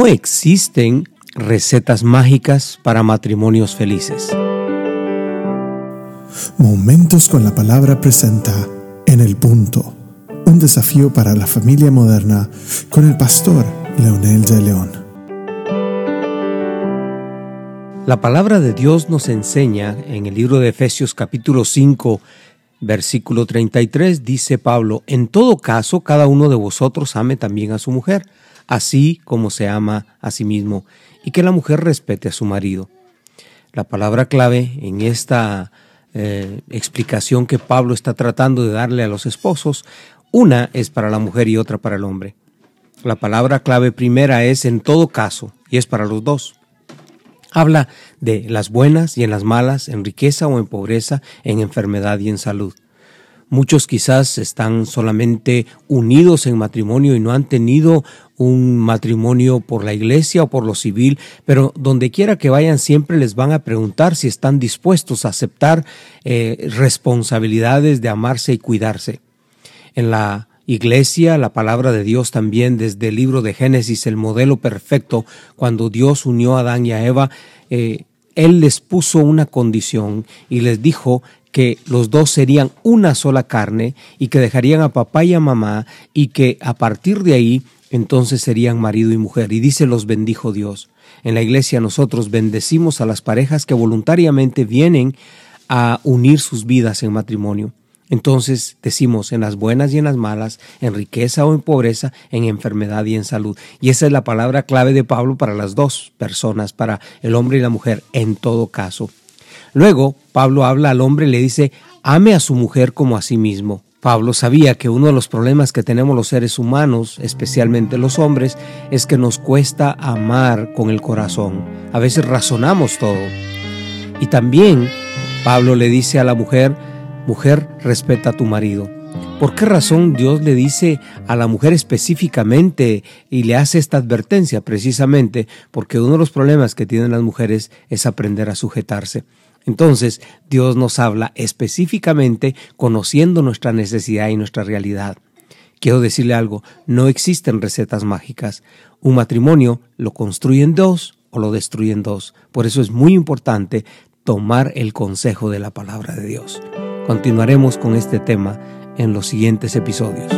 No existen recetas mágicas para matrimonios felices. Momentos con la palabra presenta En el punto, un desafío para la familia moderna con el pastor Leonel de León. La palabra de Dios nos enseña en el libro de Efesios capítulo 5, versículo 33, dice Pablo, en todo caso cada uno de vosotros ame también a su mujer así como se ama a sí mismo, y que la mujer respete a su marido. La palabra clave en esta eh, explicación que Pablo está tratando de darle a los esposos, una es para la mujer y otra para el hombre. La palabra clave primera es en todo caso, y es para los dos. Habla de las buenas y en las malas, en riqueza o en pobreza, en enfermedad y en salud. Muchos quizás están solamente unidos en matrimonio y no han tenido un matrimonio por la iglesia o por lo civil, pero donde quiera que vayan siempre les van a preguntar si están dispuestos a aceptar eh, responsabilidades de amarse y cuidarse. En la iglesia, la palabra de Dios también desde el libro de Génesis, el modelo perfecto, cuando Dios unió a Adán y a Eva, eh, Él les puso una condición y les dijo que los dos serían una sola carne y que dejarían a papá y a mamá y que a partir de ahí entonces serían marido y mujer. Y dice los bendijo Dios. En la iglesia nosotros bendecimos a las parejas que voluntariamente vienen a unir sus vidas en matrimonio. Entonces decimos en las buenas y en las malas, en riqueza o en pobreza, en enfermedad y en salud. Y esa es la palabra clave de Pablo para las dos personas, para el hombre y la mujer, en todo caso. Luego, Pablo habla al hombre y le dice, ame a su mujer como a sí mismo. Pablo sabía que uno de los problemas que tenemos los seres humanos, especialmente los hombres, es que nos cuesta amar con el corazón. A veces razonamos todo. Y también Pablo le dice a la mujer, mujer, respeta a tu marido. ¿Por qué razón Dios le dice a la mujer específicamente y le hace esta advertencia? Precisamente porque uno de los problemas que tienen las mujeres es aprender a sujetarse. Entonces, Dios nos habla específicamente conociendo nuestra necesidad y nuestra realidad. Quiero decirle algo, no existen recetas mágicas. Un matrimonio lo construyen dos o lo destruyen dos. Por eso es muy importante tomar el consejo de la palabra de Dios. Continuaremos con este tema en los siguientes episodios.